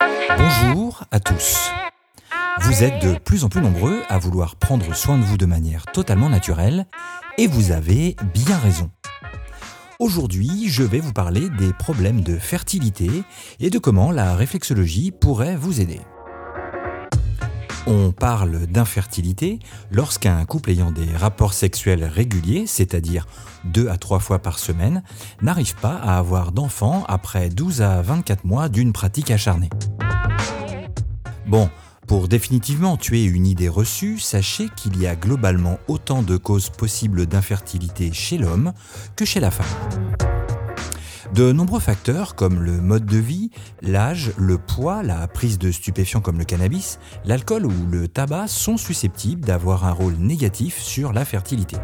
Bonjour à tous. Vous êtes de plus en plus nombreux à vouloir prendre soin de vous de manière totalement naturelle et vous avez bien raison. Aujourd'hui, je vais vous parler des problèmes de fertilité et de comment la réflexologie pourrait vous aider. On parle d'infertilité lorsqu'un couple ayant des rapports sexuels réguliers, c'est-à-dire deux à trois fois par semaine, n'arrive pas à avoir d'enfants après 12 à 24 mois d'une pratique acharnée. Bon, pour définitivement tuer une idée reçue, sachez qu'il y a globalement autant de causes possibles d'infertilité chez l'homme que chez la femme. De nombreux facteurs comme le mode de vie, l'âge, le poids, la prise de stupéfiants comme le cannabis, l'alcool ou le tabac sont susceptibles d'avoir un rôle négatif sur la fertilité.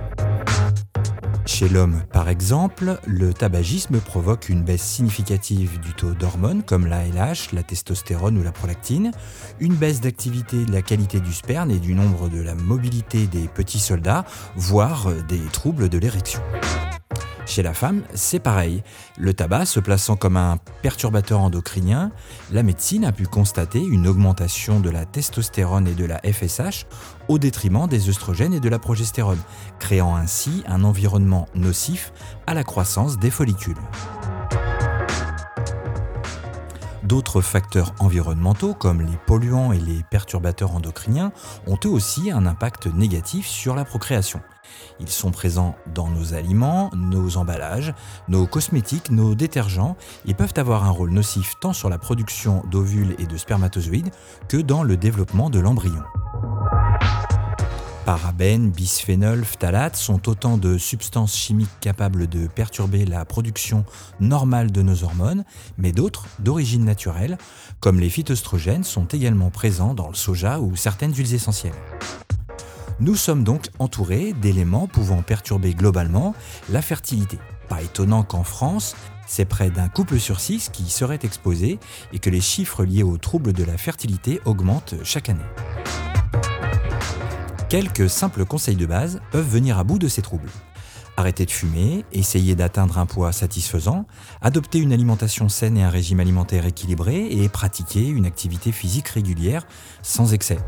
Chez l'homme, par exemple, le tabagisme provoque une baisse significative du taux d'hormones comme la LH, la testostérone ou la prolactine, une baisse d'activité de la qualité du sperme et du nombre de la mobilité des petits soldats, voire des troubles de l'érection. Chez la femme, c'est pareil. Le tabac se plaçant comme un perturbateur endocrinien, la médecine a pu constater une augmentation de la testostérone et de la FSH au détriment des œstrogènes et de la progestérone, créant ainsi un environnement nocif à la croissance des follicules. D'autres facteurs environnementaux comme les polluants et les perturbateurs endocriniens ont eux aussi un impact négatif sur la procréation. Ils sont présents dans nos aliments, nos emballages, nos cosmétiques, nos détergents et peuvent avoir un rôle nocif tant sur la production d'ovules et de spermatozoïdes que dans le développement de l'embryon. Parabènes, bisphénols, phtalates sont autant de substances chimiques capables de perturber la production normale de nos hormones, mais d'autres, d'origine naturelle, comme les phytoestrogènes, sont également présents dans le soja ou certaines huiles essentielles. Nous sommes donc entourés d'éléments pouvant perturber globalement la fertilité. Pas étonnant qu'en France, c'est près d'un couple sur six qui serait exposé et que les chiffres liés aux troubles de la fertilité augmentent chaque année. Quelques simples conseils de base peuvent venir à bout de ces troubles. Arrêter de fumer, essayer d'atteindre un poids satisfaisant, adopter une alimentation saine et un régime alimentaire équilibré et pratiquer une activité physique régulière sans excès.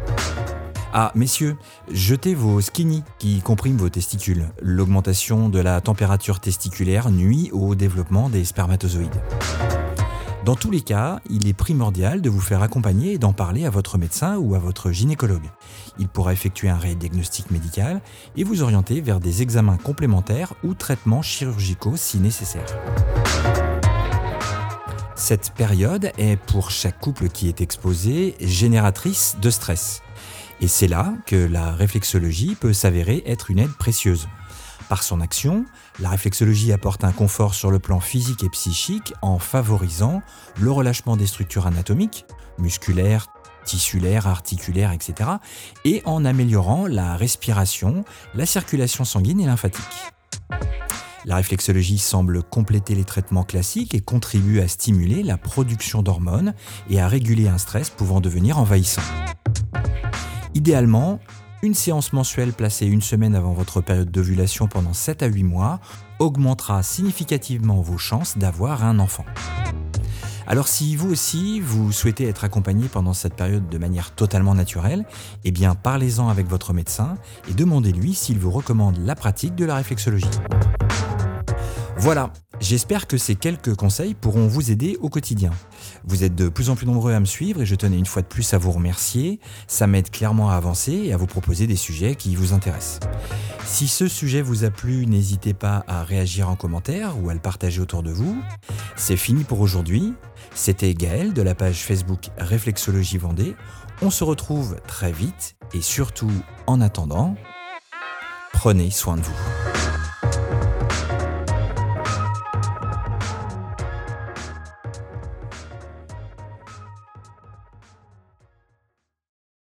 Ah, messieurs, jetez vos skinny qui compriment vos testicules. L'augmentation de la température testiculaire nuit au développement des spermatozoïdes. Dans tous les cas, il est primordial de vous faire accompagner et d'en parler à votre médecin ou à votre gynécologue. Il pourra effectuer un réel diagnostic médical et vous orienter vers des examens complémentaires ou traitements chirurgicaux si nécessaire. Cette période est pour chaque couple qui est exposé génératrice de stress. Et c'est là que la réflexologie peut s'avérer être une aide précieuse. Par son action, la réflexologie apporte un confort sur le plan physique et psychique en favorisant le relâchement des structures anatomiques, musculaires, tissulaires, articulaires, etc., et en améliorant la respiration, la circulation sanguine et lymphatique. La réflexologie semble compléter les traitements classiques et contribue à stimuler la production d'hormones et à réguler un stress pouvant devenir envahissant. Idéalement, une séance mensuelle placée une semaine avant votre période d'ovulation pendant 7 à 8 mois augmentera significativement vos chances d'avoir un enfant. Alors si vous aussi, vous souhaitez être accompagné pendant cette période de manière totalement naturelle, eh bien parlez-en avec votre médecin et demandez-lui s'il vous recommande la pratique de la réflexologie. Voilà, j'espère que ces quelques conseils pourront vous aider au quotidien. Vous êtes de plus en plus nombreux à me suivre et je tenais une fois de plus à vous remercier. Ça m'aide clairement à avancer et à vous proposer des sujets qui vous intéressent. Si ce sujet vous a plu, n'hésitez pas à réagir en commentaire ou à le partager autour de vous. C'est fini pour aujourd'hui. C'était Gaël de la page Facebook Réflexologie Vendée. On se retrouve très vite et surtout en attendant, prenez soin de vous.